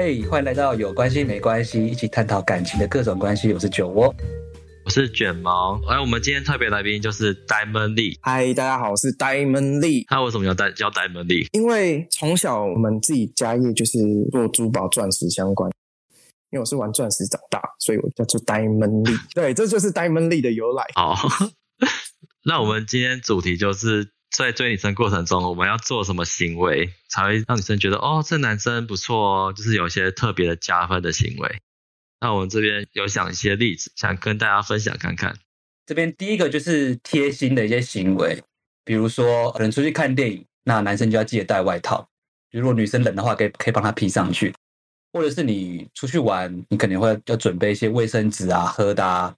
嘿，欢迎来到有关系没关系，一起探讨感情的各种关系。我是酒窝，我是卷毛。哎，我们今天特别来宾就是 Diamond Lee。嗨，大家好，我是 Diamond Lee。他为什么要带叫 Diamond Lee？因为从小我们自己家业就是做珠宝、钻石相关。因为我是玩钻石长大，所以我叫做 Diamond Lee。对，这就是 Diamond Lee 的由来。好，那我们今天主题就是。在追女生过程中，我们要做什么行为才会让女生觉得哦，这男生不错哦，就是有一些特别的加分的行为。那我们这边有想一些例子，想跟大家分享看看。这边第一个就是贴心的一些行为，比如说可能出去看电影，那男生就要记得带外套，如果女生冷的话，可以可以帮她披上去。或者是你出去玩，你肯定会要准备一些卫生纸啊、喝的啊，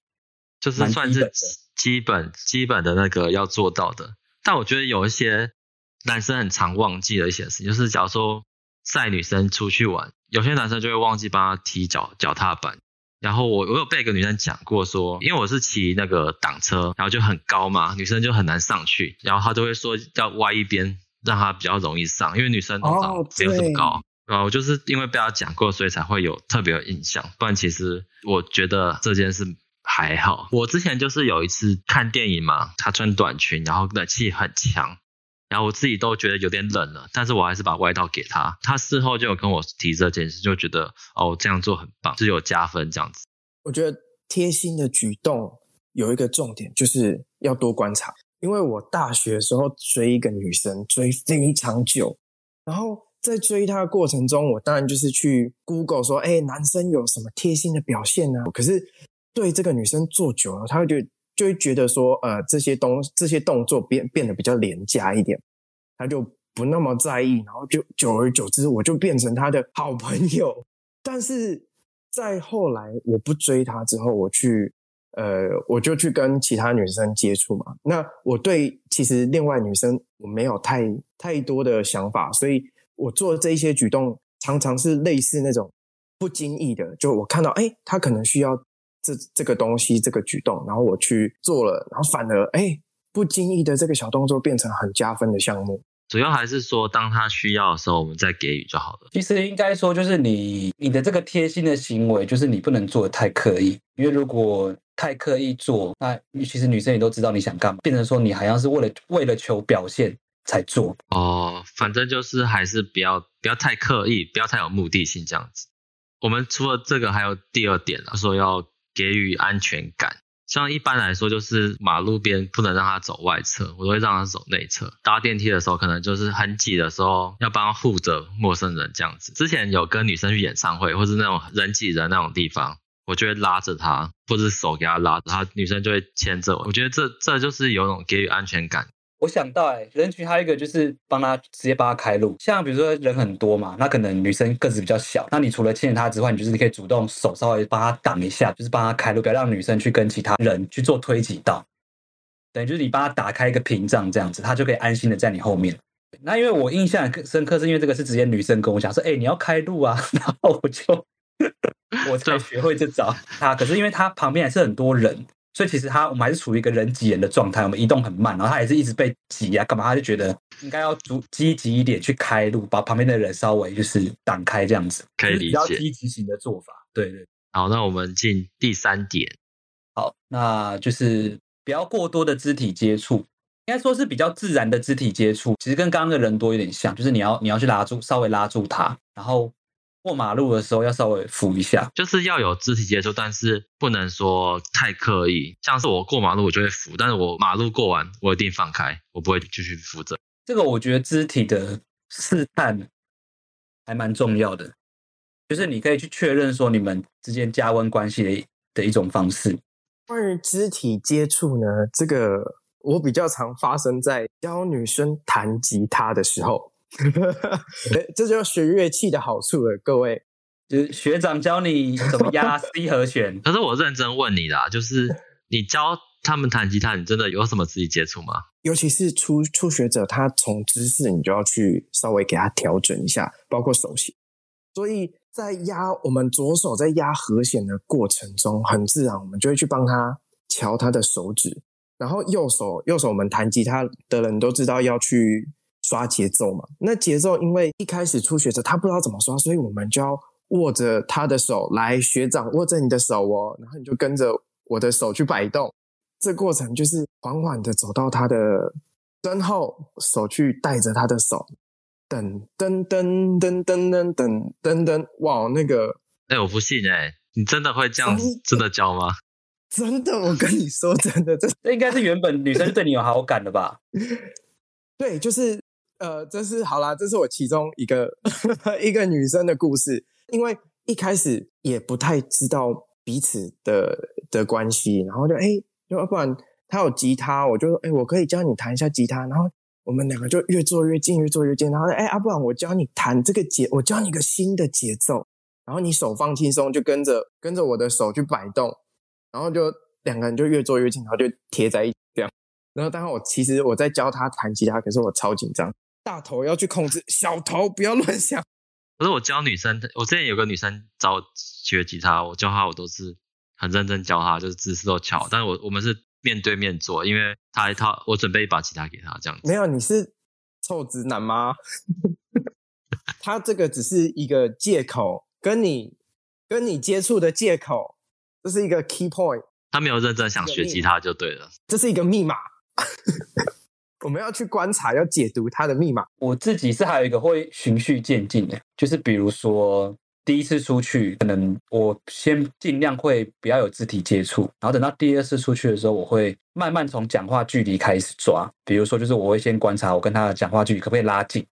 就是算是基本基本的那个要做到的。但我觉得有一些男生很常忘记的一些事情，就是假如说载女生出去玩，有些男生就会忘记帮她提脚脚踏板。然后我我有被一个女生讲过说，因为我是骑那个挡车，然后就很高嘛，女生就很难上去，然后她就会说要歪一边，让她比较容易上，因为女生通常没有这么高。Oh, 然后我就是因为被她讲过，所以才会有特别有印象。不然其实我觉得这件事。还好，我之前就是有一次看电影嘛，她穿短裙，然后冷气很强，然后我自己都觉得有点冷了，但是我还是把外套给她。她事后就有跟我提这件事，就觉得哦，这样做很棒，是有加分这样子。我觉得贴心的举动有一个重点，就是要多观察。因为我大学的时候追一个女生，追非常久，然后在追她的过程中，我当然就是去 Google 说，哎，男生有什么贴心的表现呢？可是。对这个女生做久了，她会就就会觉得说，呃，这些东这些动作变变得比较廉价一点，她就不那么在意，然后就久而久之，我就变成她的好朋友。但是在后来我不追她之后，我去呃，我就去跟其他女生接触嘛。那我对其实另外女生我没有太太多的想法，所以我做这一些举动常常是类似那种不经意的，就我看到，哎，她可能需要。这这个东西，这个举动，然后我去做了，然后反而哎，不经意的这个小动作变成很加分的项目。主要还是说，当他需要的时候，我们再给予就好了。其实应该说，就是你你的这个贴心的行为，就是你不能做的太刻意，因为如果太刻意做，那其实女生也都知道你想干嘛，变成说你好像是为了为了求表现才做。哦，反正就是还是不要不要太刻意，不要太有目的性这样子。我们除了这个，还有第二点啊，说要。给予安全感，像一般来说，就是马路边不能让他走外侧，我都会让他走内侧。搭电梯的时候，可能就是很挤的时候，要帮他护着陌生人这样子。之前有跟女生去演唱会，或是那种人挤人那种地方，我就会拉着她，或是手给她拉着，她女生就会牵着我。我觉得这这就是有种给予安全感。我想到、欸，哎，人群还有一个就是帮他直接帮他开路，像比如说人很多嘛，那可能女生个子比较小，那你除了牵着她之外，你就是你可以主动手稍微帮她挡一下，就是帮她开路，不要让女生去跟其他人去做推挤道，等于就是你帮她打开一个屏障这样子，她就可以安心的在你后面。那因为我印象更深刻，是因为这个是直接女生跟我讲说，哎、欸，你要开路啊，然后我就 我才学会这招。他可是因为他旁边还是很多人。所以其实他我们还是处于一个人挤人的状态，我们移动很慢，然后他也是一直被挤啊，干嘛？他就觉得应该要足积极一点去开路，把旁边的人稍微就是挡开这样子，可以理解。比较积极型的做法，对对。好，那我们进第三点。好，那就是不要过多的肢体接触，应该说是比较自然的肢体接触，其实跟刚刚的人多有点像，就是你要你要去拉住，稍微拉住他，然后。过马路的时候要稍微扶一下，就是要有肢体接触，但是不能说太刻意。像是我过马路，我就会扶，但是我马路过完，我一定放开，我不会继续扶着。这个我觉得肢体的试探还蛮重要的，就是你可以去确认说你们之间加温关系的的一种方式。关于肢体接触呢，这个我比较常发生在教女生弹吉他的时候。这就学乐器的好处了，各位，就是学长教你怎么压 C 和弦。可是我认真问你啦，就是你教他们弹吉他，你真的有什么自己接触吗？尤其是初初学者，他从姿势你就要去稍微给他调整一下，包括手型。所以在压我们左手在压和弦的过程中，很自然，我们就会去帮他调他的手指。然后右手右手我们弹吉他的人都知道要去。刷节奏嘛，那节奏因为一开始初学者他不知道怎么刷，所以我们就要握着他的手，来，学长握着你的手哦，然后你就跟着我的手去摆动。这过程就是缓缓的走到他的身后，手去带着他的手，噔噔噔噔噔噔噔噔噔，哇，那个，哎，我不信哎，你真的会这样子真的教吗？真的，我跟你说真的，这这应该是原本女生对你有好感的吧？对，就是呃，这是好啦，这是我其中一个 一个女生的故事。因为一开始也不太知道彼此的的关系，然后就哎，要不然他有吉他，我就说哎，我可以教你弹一下吉他，然后我们两个就越坐越近，越坐越近，然后哎，啊，不然我教你弹这个节，我教你一个新的节奏，然后你手放轻松，就跟着跟着我的手去摆动。然后就两个人就越坐越近，然后就贴在一起这样。然后当然我其实我在教他弹吉他，可是我超紧张，大头要去控制，小头不要乱想。可是我教女生，我之前有个女生找我学吉他，我教她我都是很认真教她，就是姿势都巧。但是我我们是面对面做，因为她她我准备一把吉他给她这样子。没有，你是臭直男吗？他这个只是一个借口，跟你跟你接触的借口。这是一个 key point，他没有认真想学吉他就对了。这是一个密码，我们要去观察，要解读它的密码。我自己是还有一个会循序渐进的，就是比如说第一次出去，可能我先尽量会不要有肢体接触，然后等到第二次出去的时候，我会慢慢从讲话距离开始抓。比如说，就是我会先观察我跟他的讲话距离可不可以拉近，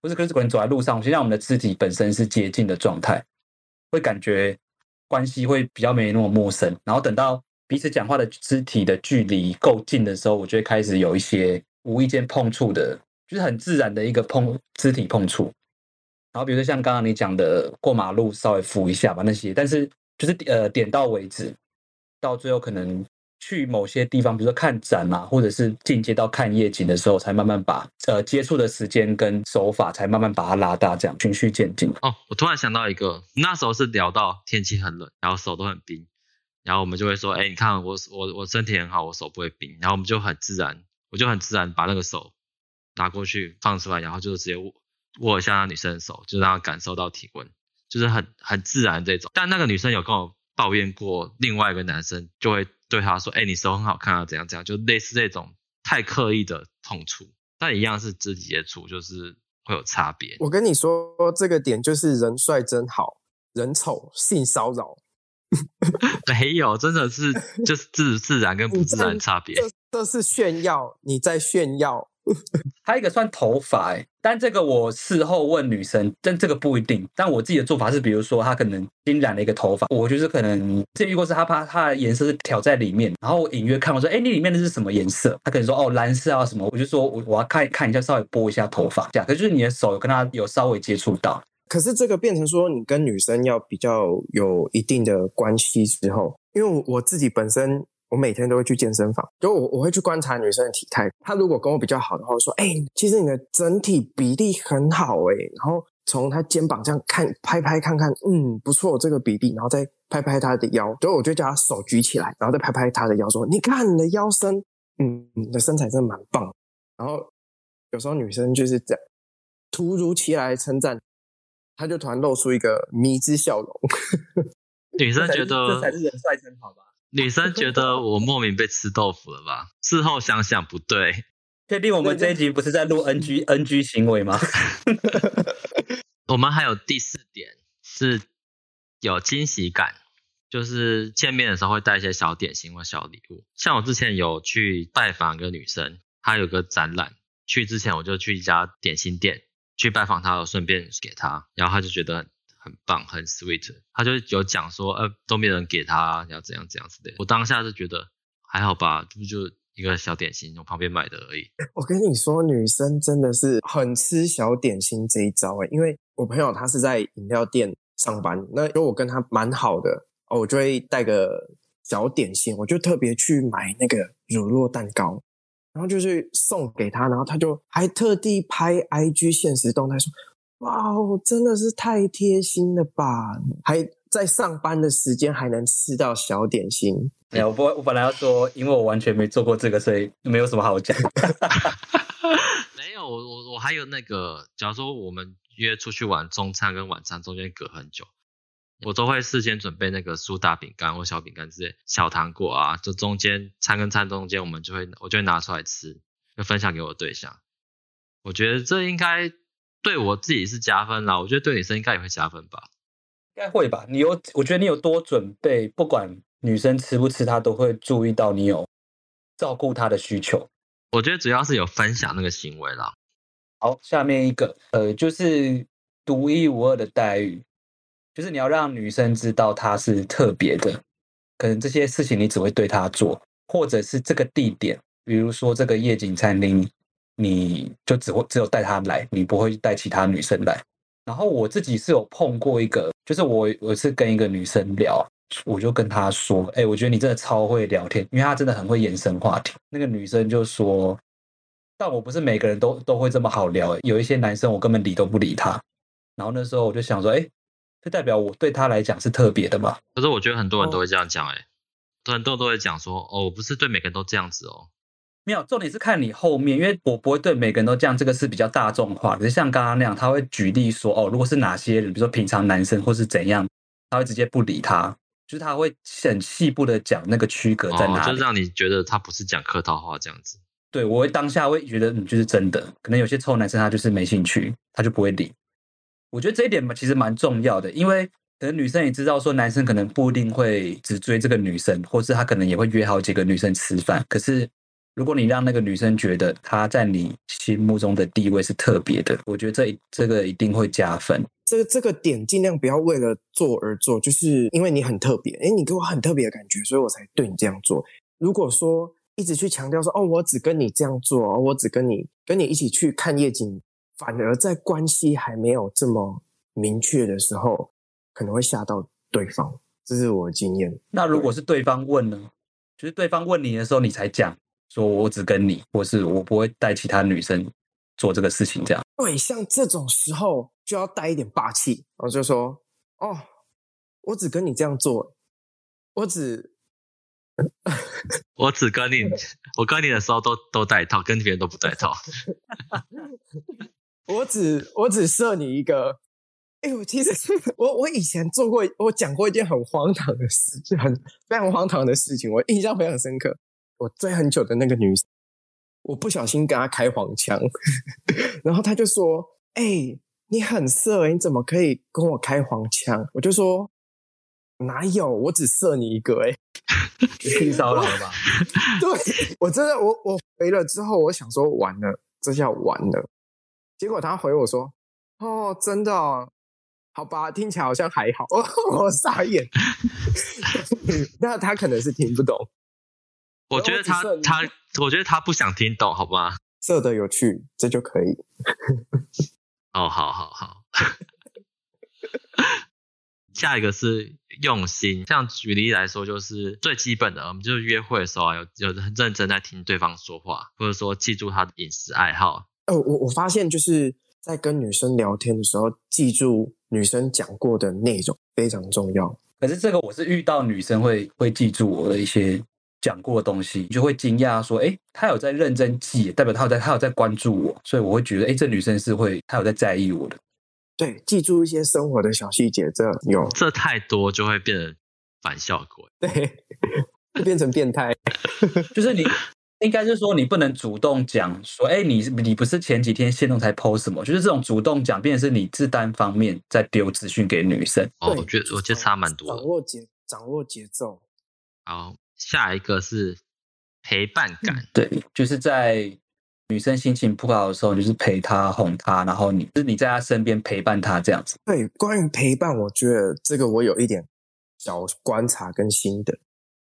不是，可是可能走在路上，我先让我们的肢体本身是接近的状态，会感觉。关系会比较没那么陌生，然后等到彼此讲话的肢体的距离够近的时候，我就会开始有一些无意间碰触的，就是很自然的一个碰肢体碰触。然后比如说像刚刚你讲的过马路稍微扶一下吧那些，但是就是呃点到为止，到最后可能。去某些地方，比如说看展啊，或者是进阶到看夜景的时候，才慢慢把呃接触的时间跟手法，才慢慢把它拉大，这样循序渐进。哦，我突然想到一个，那时候是聊到天气很冷，然后手都很冰，然后我们就会说，哎，你看我我我身体很好，我手不会冰，然后我们就很自然，我就很自然把那个手拿过去放出来，然后就直接握握一下那女生的手，就让她感受到体温，就是很很自然这种。但那个女生有跟我抱怨过，另外一个男生就会。对她说：“哎，你手很好看啊，怎样怎样，就类似这种太刻意的痛触，但一样是肢体接触，就是会有差别。”我跟你说，这个点就是人帅真好，人丑性骚扰。没有，真的是就是自自然跟不自然差别。这，是炫耀，你在炫耀。还有一个算头发哎，但这个我事后问女生，但这个不一定。但我自己的做法是，比如说她可能新染了一个头发，我就是可能这遇过是她怕她的颜色是挑在里面，然后我隐约看我说，哎，你里面的是什么颜色？她可能说哦蓝色啊什么，我就说我我要看看一下，稍微拨一下头发这样。可是就是你的手有跟她有稍微接触到，可是这个变成说你跟女生要比较有一定的关系之后，因为我我自己本身。我每天都会去健身房，就我我会去观察女生的体态。她如果跟我比较好的话，我说：“哎、欸，其实你的整体比例很好哎。”然后从她肩膀这样看，拍拍看看，嗯，不错，这个比例。然后再拍拍她的腰，所以我就叫她手举起来，然后再拍拍她的腰，说：“你看你的腰身，嗯，你的身材真的蛮棒。”然后有时候女生就是这样，突如其来称赞，她就突然露出一个迷之笑容。女生觉得这才是人帅真好吧？女生觉得我莫名被吃豆腐了吧？事后想想不对，确定我们这一集不是在录 NG NG 行为吗？我们还有第四点是有惊喜感，就是见面的时候会带一些小点心或小礼物。像我之前有去拜访一个女生，她有个展览，去之前我就去一家点心店去拜访她，我顺便给她，然后她就觉得。很棒，很 sweet，他就有讲说，呃，都没人给他，要怎样怎样之类的。我当下是觉得还好吧，这不就一个小点心，从旁边买的而已。我跟你说，女生真的是很吃小点心这一招诶，因为我朋友他是在饮料店上班，那如果我跟他蛮好的，哦，我就会带个小点心，我就特别去买那个乳酪蛋糕，然后就去送给他，然后他就还特地拍 IG 现实动态说。哇哦，真的是太贴心了吧！还在上班的时间还能吃到小点心。哎呀，我不，我本来要说，因为我完全没做过这个，所以没有什么好讲。没有，我我我还有那个，假如说我们约出去玩，中餐跟晚餐中间隔很久，我都会事先准备那个苏打饼干或小饼干之类小糖果啊，就中间餐跟餐中间，我们就会我就会拿出来吃，就分享给我的对象。我觉得这应该对我自己是加分啦，我觉得对女生应该也会加分吧？应该会吧？你有，我觉得你有多准备，不管女生吃不吃，她都会注意到你有照顾她的需求。我觉得主要是有分享那个行为啦。好，下面一个，呃，就是独一无二的待遇。就是你要让女生知道她是特别的，可能这些事情你只会对她做，或者是这个地点，比如说这个夜景餐厅，你就只会只有带她来，你不会带其他女生来。然后我自己是有碰过一个，就是我我是跟一个女生聊，我就跟她说，哎，我觉得你真的超会聊天，因为她真的很会延伸话题。那个女生就说，但我不是每个人都都会这么好聊，有一些男生我根本理都不理他。然后那时候我就想说，哎。这代表我对他来讲是特别的嘛？可是我觉得很多人都会这样讲，哎，很多人都会讲说，哦，我不是对每个人都这样子哦。没有，重点是看你后面，因为我不会对每个人都这样，这个是比较大众化。可是像刚刚那样，他会举例说，哦，如果是哪些人，比如说平常男生或是怎样，他会直接不理他，就是他会很细部的讲那个区隔在哪里，哦，就让你觉得他不是讲客套话这样子。对，我会当下会觉得你就是真的，可能有些臭男生他就是没兴趣，他就不会理。我觉得这一点嘛，其实蛮重要的，因为可能女生也知道说，男生可能不一定会只追这个女生，或是他可能也会约好几个女生吃饭。可是，如果你让那个女生觉得她在你心目中的地位是特别的，我觉得这这个一定会加分。这个这个点尽量不要为了做而做，就是因为你很特别，诶，你给我很特别的感觉，所以我才对你这样做。如果说一直去强调说，哦，我只跟你这样做，我只跟你跟你一起去看夜景。反而在关系还没有这么明确的时候，可能会吓到对方，这是我的经验。那如果是对方问呢？就是对方问你的时候，你才讲说“我只跟你”或是我不会带其他女生做这个事情，这样。对，像这种时候就要带一点霸气，我就说：“哦，我只跟你这样做，我只，我只跟你，我跟你的时候都都带套，跟别人都不带套。”我只我只设你一个，哎、欸，我其实我我以前做过，我讲过一件很荒唐的事，就很非常荒唐的事情，我印象非常深刻。我追很久的那个女生，我不小心跟她开黄腔，然后她就说：“哎、欸，你很色，你怎么可以跟我开黄腔？”我就说：“哪有，我只色你一个、欸。”哎，性骚扰了吧？对，我真的，我我回了之后，我想说完了，这下完了。结果他回我说：“哦，真的哦，好吧，听起来好像还好。”我傻眼。那他可能是听不懂。我觉得他他，我觉得他不想听懂，好吧？色的有趣，这就可以。哦，好好好。下一个是用心，像举例来说，就是最基本的，我们就是约会的时候啊，有有很认真在听对方说话，或者说记住他的饮食爱好。哦，我我发现就是在跟女生聊天的时候，记住女生讲过的内容非常重要。可是这个我是遇到女生会会记住我的一些讲过的东西，就会惊讶说，哎，他有在认真记，代表他有在她有在关注我，所以我会觉得，哎，这女生是会她有在在意我的。对，记住一些生活的小细节，这有这太多就会变成反效果，对，会变成变态，就是你。应该是说你不能主动讲说，哎，你你不是前几天限动才 post 什么？就是这种主动讲，变成是你自单方面在丢资讯给女生。哦，我觉得我觉得差蛮多。掌握节掌握节奏。好，下一个是陪伴感。对，就是在女生心情不好的时候，就是陪她哄她，然后你就是你在她身边陪伴她这样子。对，关于陪伴，我觉得这个我有一点小观察跟心得，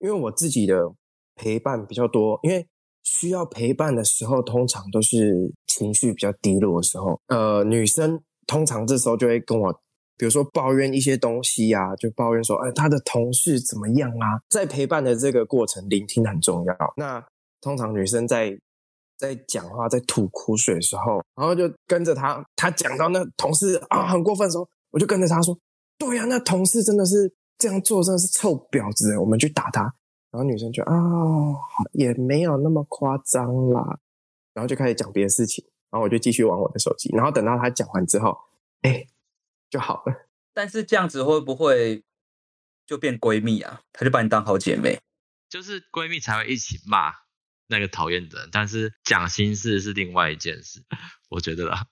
因为我自己的陪伴比较多，因为。需要陪伴的时候，通常都是情绪比较低落的时候。呃，女生通常这时候就会跟我，比如说抱怨一些东西啊，就抱怨说，哎，她的同事怎么样啊？在陪伴的这个过程，聆听很重要。那通常女生在在讲话、在吐苦水的时候，然后就跟着她，她讲到那同事啊很过分的时候，我就跟着她说，对呀，那同事真的是这样做，真的是臭婊子，我们去打他。然后女生就啊、也没有那么夸张啦，然后就开始讲别的事情，然后我就继续玩我的手机，然后等到他讲完之后，哎，就好了，但是这样子会不会就变闺蜜啊？她就把你当好姐妹，就是闺蜜才会一起骂那个讨厌的人，但是讲心事是另外一件事，我觉得啦。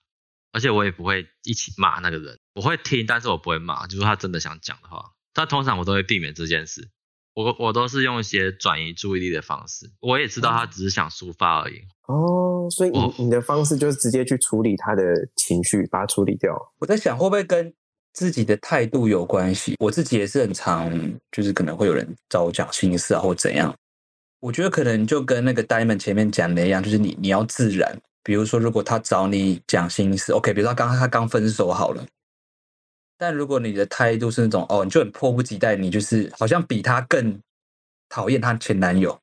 而且我也不会一起骂那个人，我会听，但是我不会骂。就是他真的想讲的话，但通常我都会避免这件事。我我都是用一些转移注意力的方式。我也知道他只是想抒发而已。哦，所以你你的方式就是直接去处理他的情绪，把它处理掉。我在想会不会跟自己的态度有关系？我自己也是很常，就是可能会有人找我讲心事啊，或怎样。我觉得可能就跟那个 Diamond 前面讲的一样，就是你你要自然。比如说，如果他找你讲心事，OK，比如说他刚他刚分手好了，但如果你的态度是那种哦，你就很迫不及待，你就是好像比他更讨厌他前男友，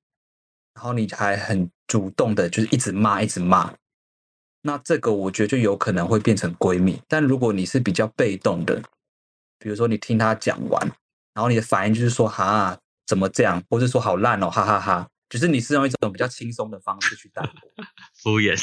然后你还很主动的，就是一直骂，一直骂，那这个我觉得就有可能会变成闺蜜。但如果你是比较被动的，比如说你听他讲完，然后你的反应就是说哈，怎么这样，或者说好烂哦，哈哈哈。就是你是用一种比较轻松的方式去带过，敷衍，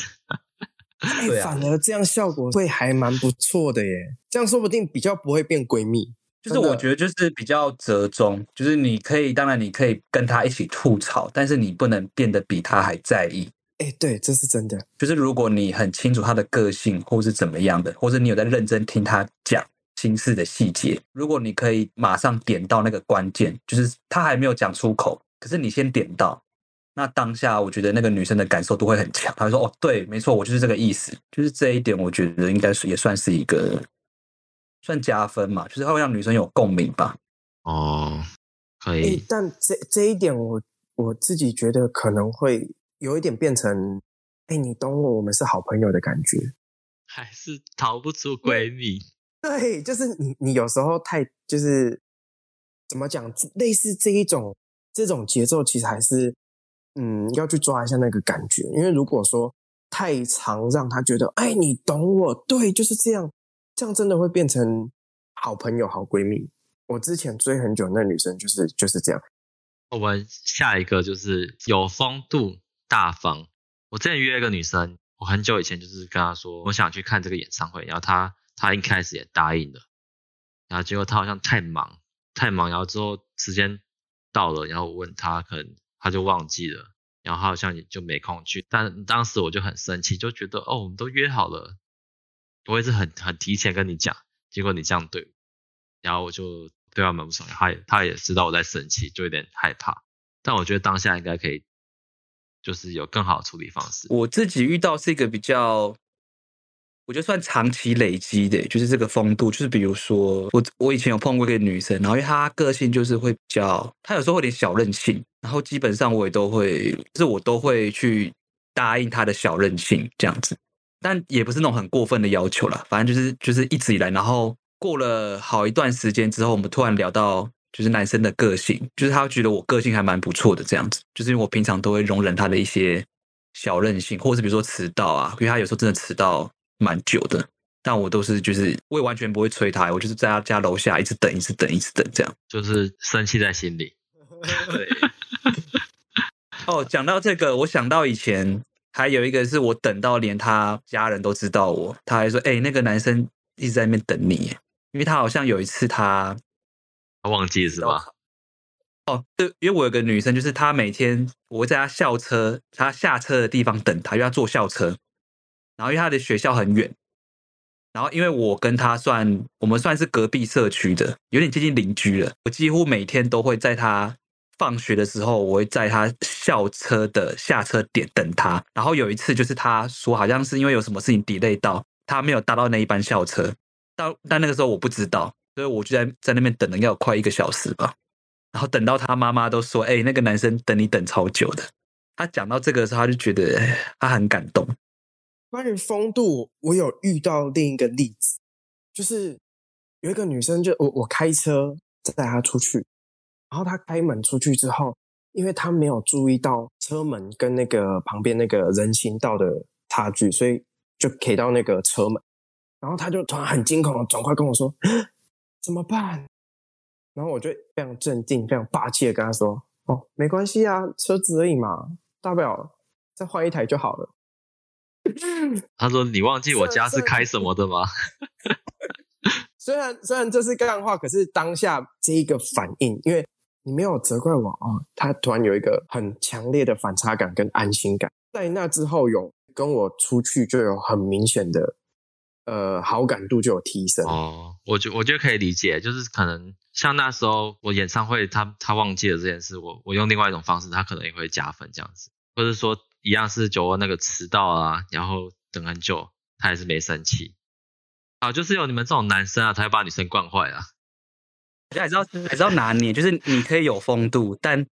对啊，反而这样效果会还蛮不错的耶。这样说不定比较不会变闺蜜。就是我觉得就是比较折中，就是你可以，当然你可以跟他一起吐槽，但是你不能变得比他还在意。哎，对，这是真的。就是如果你很清楚他的个性，或是怎么样的，或者你有在认真听他讲心事的细节，如果你可以马上点到那个关键，就是他还没有讲出口，可是你先点到。那当下，我觉得那个女生的感受都会很强。她说：“哦，对，没错，我就是这个意思，就是这一点，我觉得应该是也算是一个算加分嘛，就是它会让女生有共鸣吧。”哦，可以。欸、但这这一点我，我我自己觉得可能会有一点变成，哎、欸，你懂我，我们是好朋友的感觉，还是逃不出闺蜜？对，就是你，你有时候太就是怎么讲，类似这一种这种节奏，其实还是。嗯，要去抓一下那个感觉，因为如果说太长，让他觉得，哎，你懂我，对，就是这样，这样真的会变成好朋友、好闺蜜。我之前追很久那女生，就是就是这样。我们下一个就是有风度、大方。我之前约一个女生，我很久以前就是跟她说，我想去看这个演唱会，然后她她一开始也答应了，然后结果她好像太忙，太忙，然后之后时间到了，然后我问她可能。他就忘记了，然后好像也就没空去。但当时我就很生气，就觉得哦，我们都约好了，我也是很很提前跟你讲，结果你这样对我，然后我就对他蛮不爽。他也他也知道我在生气，就有点害怕。但我觉得当下应该可以，就是有更好的处理方式。我自己遇到是一个比较。我觉得算长期累积的，就是这个风度。就是比如说，我我以前有碰过一个女生，然后因为她个性就是会比较，她有时候会有点小任性，然后基本上我也都会，就是我都会去答应她的小任性这样子，但也不是那种很过分的要求啦。反正就是就是一直以来，然后过了好一段时间之后，我们突然聊到就是男生的个性，就是他觉得我个性还蛮不错的这样子，就是因为我平常都会容忍他的一些小任性，或者是比如说迟到啊，因为他有时候真的迟到。蛮久的，但我都是就是我也完全不会催他，我就是在他家楼下一直等，一直等，一直等，这样就是生气在心里。对。哦，讲到这个，我想到以前还有一个是我等到连他家人都知道我，他还说：“哎、欸，那个男生一直在那边等你。”因为他好像有一次他他忘记是吧？哦，对，因为我有个女生，就是她每天我会在她校车，她下车的地方等她，因为她坐校车。然后因为他的学校很远，然后因为我跟他算我们算是隔壁社区的，有点接近邻居了。我几乎每天都会在他放学的时候，我会在他校车的下车点等他。然后有一次就是他说好像是因为有什么事情 delay 到，他没有搭到那一班校车。到但那个时候我不知道，所以我就在在那边等了要快一个小时吧。然后等到他妈妈都说：“哎，那个男生等你等超久的。”他讲到这个的时候，他就觉得他很感动。关于风度，我有遇到另一个例子，就是有一个女生就，我我开车带她出去，然后她开门出去之后，因为她没有注意到车门跟那个旁边那个人行道的差距，所以就给到那个车门，然后她就突然很惊恐的转过跟我说：“怎么办？”然后我就非常镇定、非常霸气的跟她说：“哦，没关系啊，车子而已嘛，大不了再换一台就好了。” 他说：“你忘记我家是开什么的吗？” 虽然虽然这是干话，可是当下这一个反应，因为你没有责怪我哦，他突然有一个很强烈的反差感跟安心感，在那之后有跟我出去就有很明显的呃好感度就有提升。哦，我觉我觉得可以理解，就是可能像那时候我演唱会他他忘记了这件事，我我用另外一种方式，他可能也会加分这样子，或者说一样是酒窝那个迟到啊，然后等很久，他还是没生气。好，就是有你们这种男生啊，才会把女生惯坏啊。我觉得还是要还是要拿捏，就是你可以有风度，但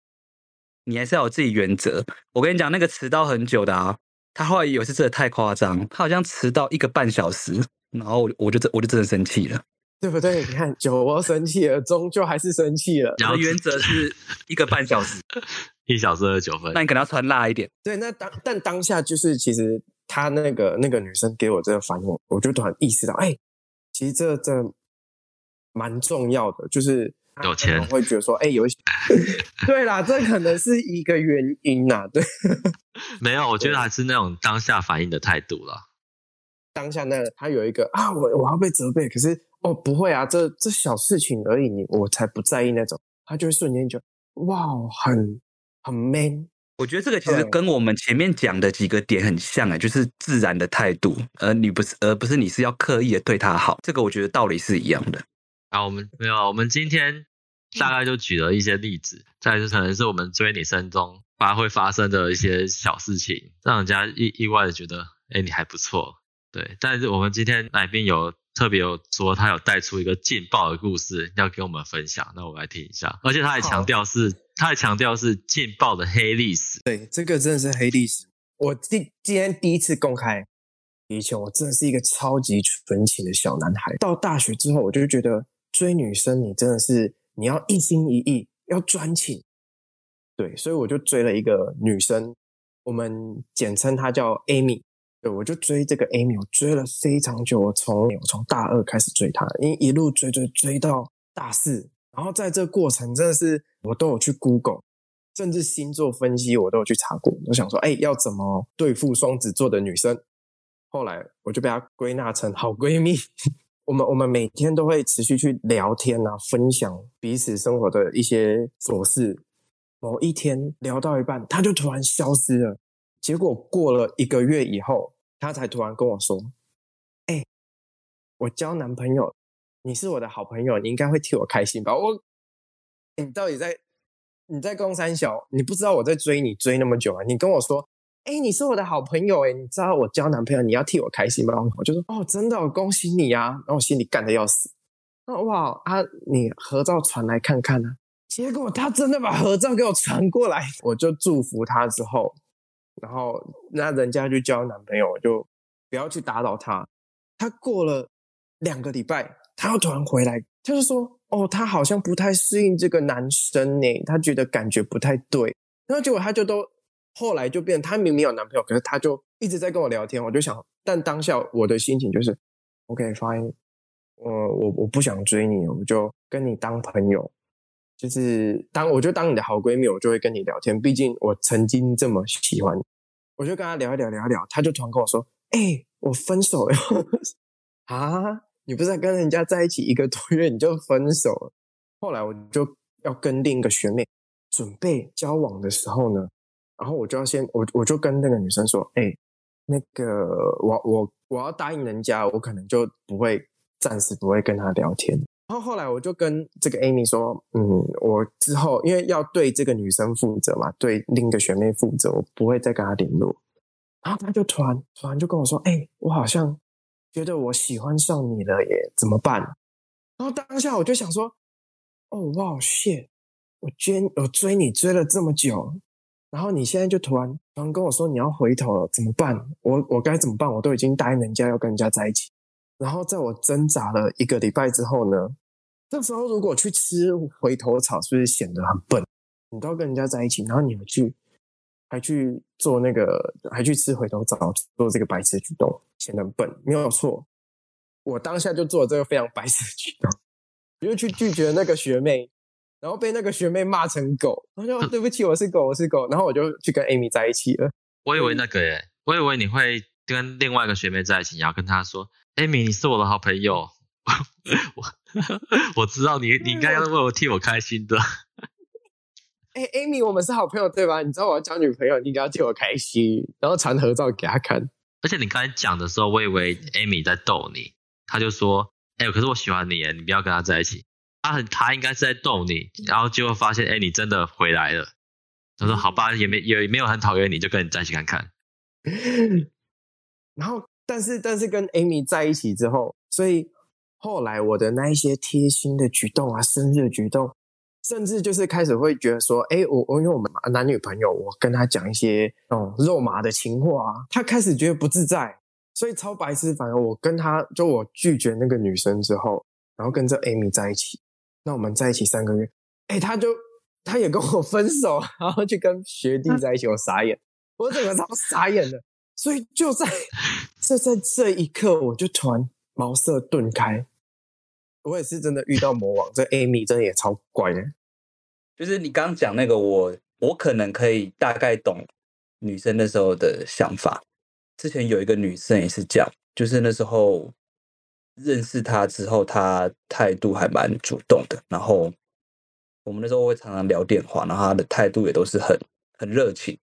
你还是要有自己原则。我跟你讲，那个迟到很久的啊，他后来以为是真的太夸张，他好像迟到一个半小时，然后我就真我就真的生气了，对不对？你看酒窝生气了，终究还是生气了。然后原则是一个半小时，一小时二十九分，那你可能要穿辣一点。对，那当但当下就是其实。他那个那个女生给我这个反应，我就突然意识到，哎、欸，其实这这蛮重要的，就是有钱会觉得说，哎、欸，有一些，对啦，这可能是一个原因呐，对，没有，我觉得还是那种当下反应的态度了。当下那个他有一个啊，我我要被责备，可是哦不会啊，这这小事情而已，你我才不在意那种，他就会瞬间就哇，很很 man。我觉得这个其实跟我们前面讲的几个点很像哎，就是自然的态度，而你不是，而不是你是要刻意的对他好。这个我觉得道理是一样的。啊，我们没有，我们今天大概就举了一些例子，再就可能是我们追女生中发会发生的一些小事情，让人家意意外的觉得，哎，你还不错。对，但是我们今天来宾有。特别有说他有带出一个劲爆的故事要跟我们分享，那我来听一下。而且他还强调是，他还强调是劲爆的黑历史。对，这个真的是黑历史。我今今天第一次公开，以前我真的是一个超级纯情的小男孩。到大学之后，我就觉得追女生，你真的是你要一心一意，要专情。对，所以我就追了一个女生，我们简称她叫 Amy。对，我就追这个 Amy，我追了非常久。我从我从大二开始追她，因一路追追追到大四，然后在这过程真的是我都有去 Google，甚至星座分析我都有去查过。我想说，哎，要怎么对付双子座的女生？后来我就被她归纳成好闺蜜。我们我们每天都会持续去聊天啊，分享彼此生活的一些琐事。某一天聊到一半，她就突然消失了。结果过了一个月以后。他才突然跟我说：“哎、我交男朋友，你是我的好朋友，你应该会替我开心吧？我，你到底在你在公三小，你不知道我在追你追那么久啊？你跟我说，哎、你是我的好朋友，哎，你知道我交男朋友，你要替我开心吗？我就说，哦，真的，恭喜你啊！然后我心里干得要死，那哇啊，你合照传来看看啊！结果他真的把合照给我传过来，我就祝福他之后。”然后那人家就交男朋友，就不要去打扰他。他过了两个礼拜，他又突然回来，他就说：“哦，他好像不太适应这个男生呢，他觉得感觉不太对。”然后结果他就都后来就变，他明明有男朋友，可是他就一直在跟我聊天。我就想，但当下我的心情就是：OK，fine，我我我不想追你，我就跟你当朋友。就是当我就当你的好闺蜜，我就会跟你聊天。毕竟我曾经这么喜欢，我就跟她聊一聊，聊一聊。她就突然跟我说：“哎、我分手了。”啊，你不是跟人家在一起一个多月你就分手了？后来我就要跟另一个学妹准备交往的时候呢，然后我就要先我我就跟那个女生说：“哎、那个我我我要答应人家，我可能就不会暂时不会跟她聊天。”然后后来我就跟这个 Amy 说，嗯，我之后因为要对这个女生负责嘛，对另一个学妹负责，我不会再跟她联络。然后她就突然突然就跟我说，哎，我好像觉得我喜欢上你了耶，怎么办？然后当下我就想说，哦，哇，shit，我追我追你追了这么久，然后你现在就突然突然跟我说你要回头了，怎么办？我我该怎么办？我都已经答应人家要跟人家在一起。然后在我挣扎了一个礼拜之后呢，这时候如果去吃回头草，是不是显得很笨？你都要跟人家在一起，然后你们去还去做那个，还去吃回头草，做这个白痴举动，显得很笨，没有错。我当下就做了这个非常白痴的举动，我就去拒绝那个学妹，然后被那个学妹骂成狗，然后就对不起，我是狗，我是狗，然后我就去跟 Amy 在一起了。我以为那个耶，我以为你会跟另外一个学妹在一起，然后跟她说。Amy，你是我的好朋友，我 我知道你，你应该要为我替我开心的。哎、欸、，Amy，我们是好朋友对吧？你知道我要交女朋友，你应该要替我开心，然后传合照给她看。而且你刚才讲的时候，我以为 Amy 在逗你，她就说：“哎、欸，可是我喜欢你，你不要跟他在一起。”他很，他应该是在逗你，然后结果发现，哎、欸，你真的回来了。他说：“好吧，也没也没有很讨厌你，就跟你在一起看看。” 然后，但是但是跟 Amy 在一起之后，所以后来我的那一些贴心的举动啊，生日的举动。甚至就是开始会觉得说，哎，我我因为我们男女朋友，我跟他讲一些嗯肉麻的情话啊，他开始觉得不自在，所以超白痴。反而我跟他就我拒绝那个女生之后，然后跟这 Amy 在一起，那我们在一起三个月，哎，他就他也跟我分手，然后去跟学弟在一起，我傻眼，我整个超傻眼的。所以就在就在这一刻，我就突然茅塞顿开。我也是真的遇到魔王，这 Amy 真的也超乖的。就是你刚讲那个我，我我可能可以大概懂女生那时候的想法。之前有一个女生也是这样，就是那时候认识她之后，她态度还蛮主动的。然后我们那时候会常常聊电话，然后她的态度也都是很很热情，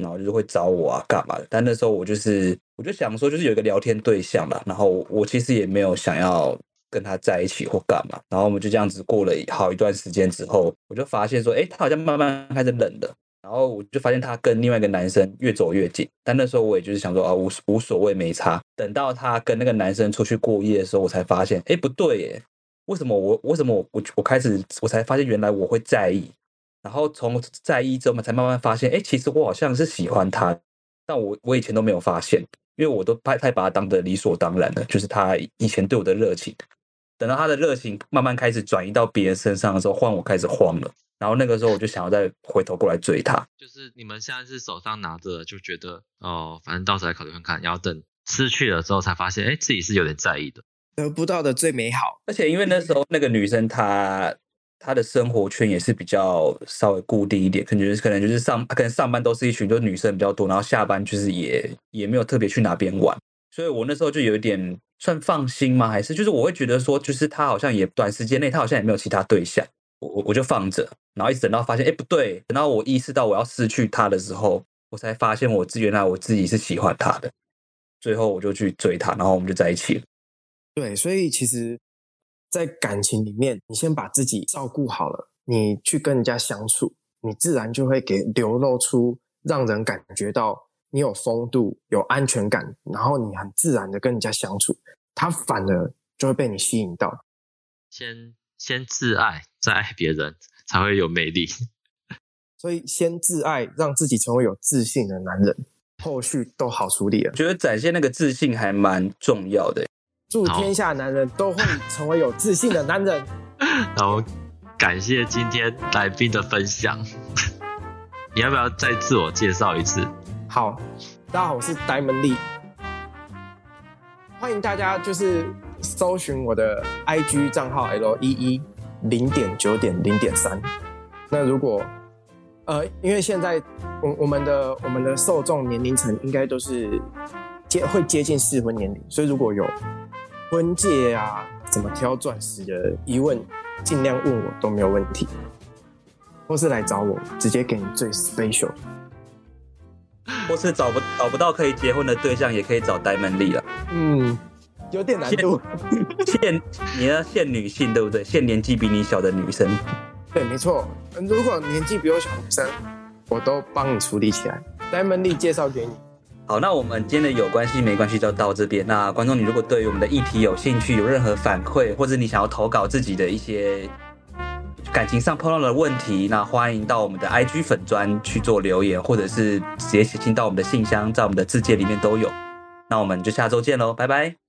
然后就是会找我啊干嘛的。但那时候我就是我就想说，就是有一个聊天对象吧。然后我其实也没有想要。跟他在一起或干嘛，然后我们就这样子过了好一段时间之后，我就发现说，哎，他好像慢慢开始冷了。然后我就发现他跟另外一个男生越走越近。但那时候我也就是想说啊，无无所谓，没差。等到他跟那个男生出去过夜的时候，我才发现，哎，不对耶，为什么我为什么我我我开始我才发现原来我会在意。然后从在意之后嘛，才慢慢发现，哎，其实我好像是喜欢他，但我我以前都没有发现，因为我都太太把他当得理所当然了，就是他以前对我的热情。等到他的热情慢慢开始转移到别人身上的时候，换我开始慌了。然后那个时候我就想要再回头过来追他。就是你们现在是手上拿着，就觉得哦，反正到时候再考虑看看。然后等失去了之后，才发现哎，自己是有点在意的。得不到的最美好。而且因为那时候那个女生她他的生活圈也是比较稍微固定一点，可能就是可能就是上可能上班都是一群就女生比较多，然后下班就是也也没有特别去哪边玩。所以我那时候就有一点算放心吗？还是就是我会觉得说，就是他好像也短时间内他好像也没有其他对象，我我我就放着，然后一直等到发现，哎，不对，等到我意识到我要失去他的时候，我才发现我自原来我自己是喜欢他的，最后我就去追他，然后我们就在一起了。对，所以其实，在感情里面，你先把自己照顾好了，你去跟人家相处，你自然就会给流露出让人感觉到。你有风度，有安全感，然后你很自然的跟人家相处，他反而就会被你吸引到。先先自爱，再爱别人，才会有魅力。所以先自爱，让自己成为有自信的男人，后续都好处理了。觉得展现那个自信还蛮重要的。祝天下男人都会成为有自信的男人。然后感谢今天来宾的分享。你要不要再自我介绍一次？好，大家好，我是 Diamond Lee，欢迎大家就是搜寻我的 IG 账号 L 一一零点九点零点三。那如果呃，因为现在我我们的我们的受众年龄层应该都是接会接近适婚年龄，所以如果有婚戒啊，怎么挑钻石的疑问，尽量问我都没有问题，或是来找我，直接给你最 special。或是找不找不到可以结婚的对象，也可以找 Diamond Lee 了。嗯，有点难度。限你要限女性，对不对？限年纪比你小的女生。对，没错。如果年纪比我小的女生，我都帮你处理起来。Diamond Lee 介绍给你。好，那我们今天的有关系没关系就到这边。那观众，你如果对于我们的议题有兴趣，有任何反馈，或者你想要投稿自己的一些。感情上碰到的问题，那欢迎到我们的 IG 粉专去做留言，或者是直接写信到我们的信箱，在我们的字界里面都有。那我们就下周见喽，拜拜。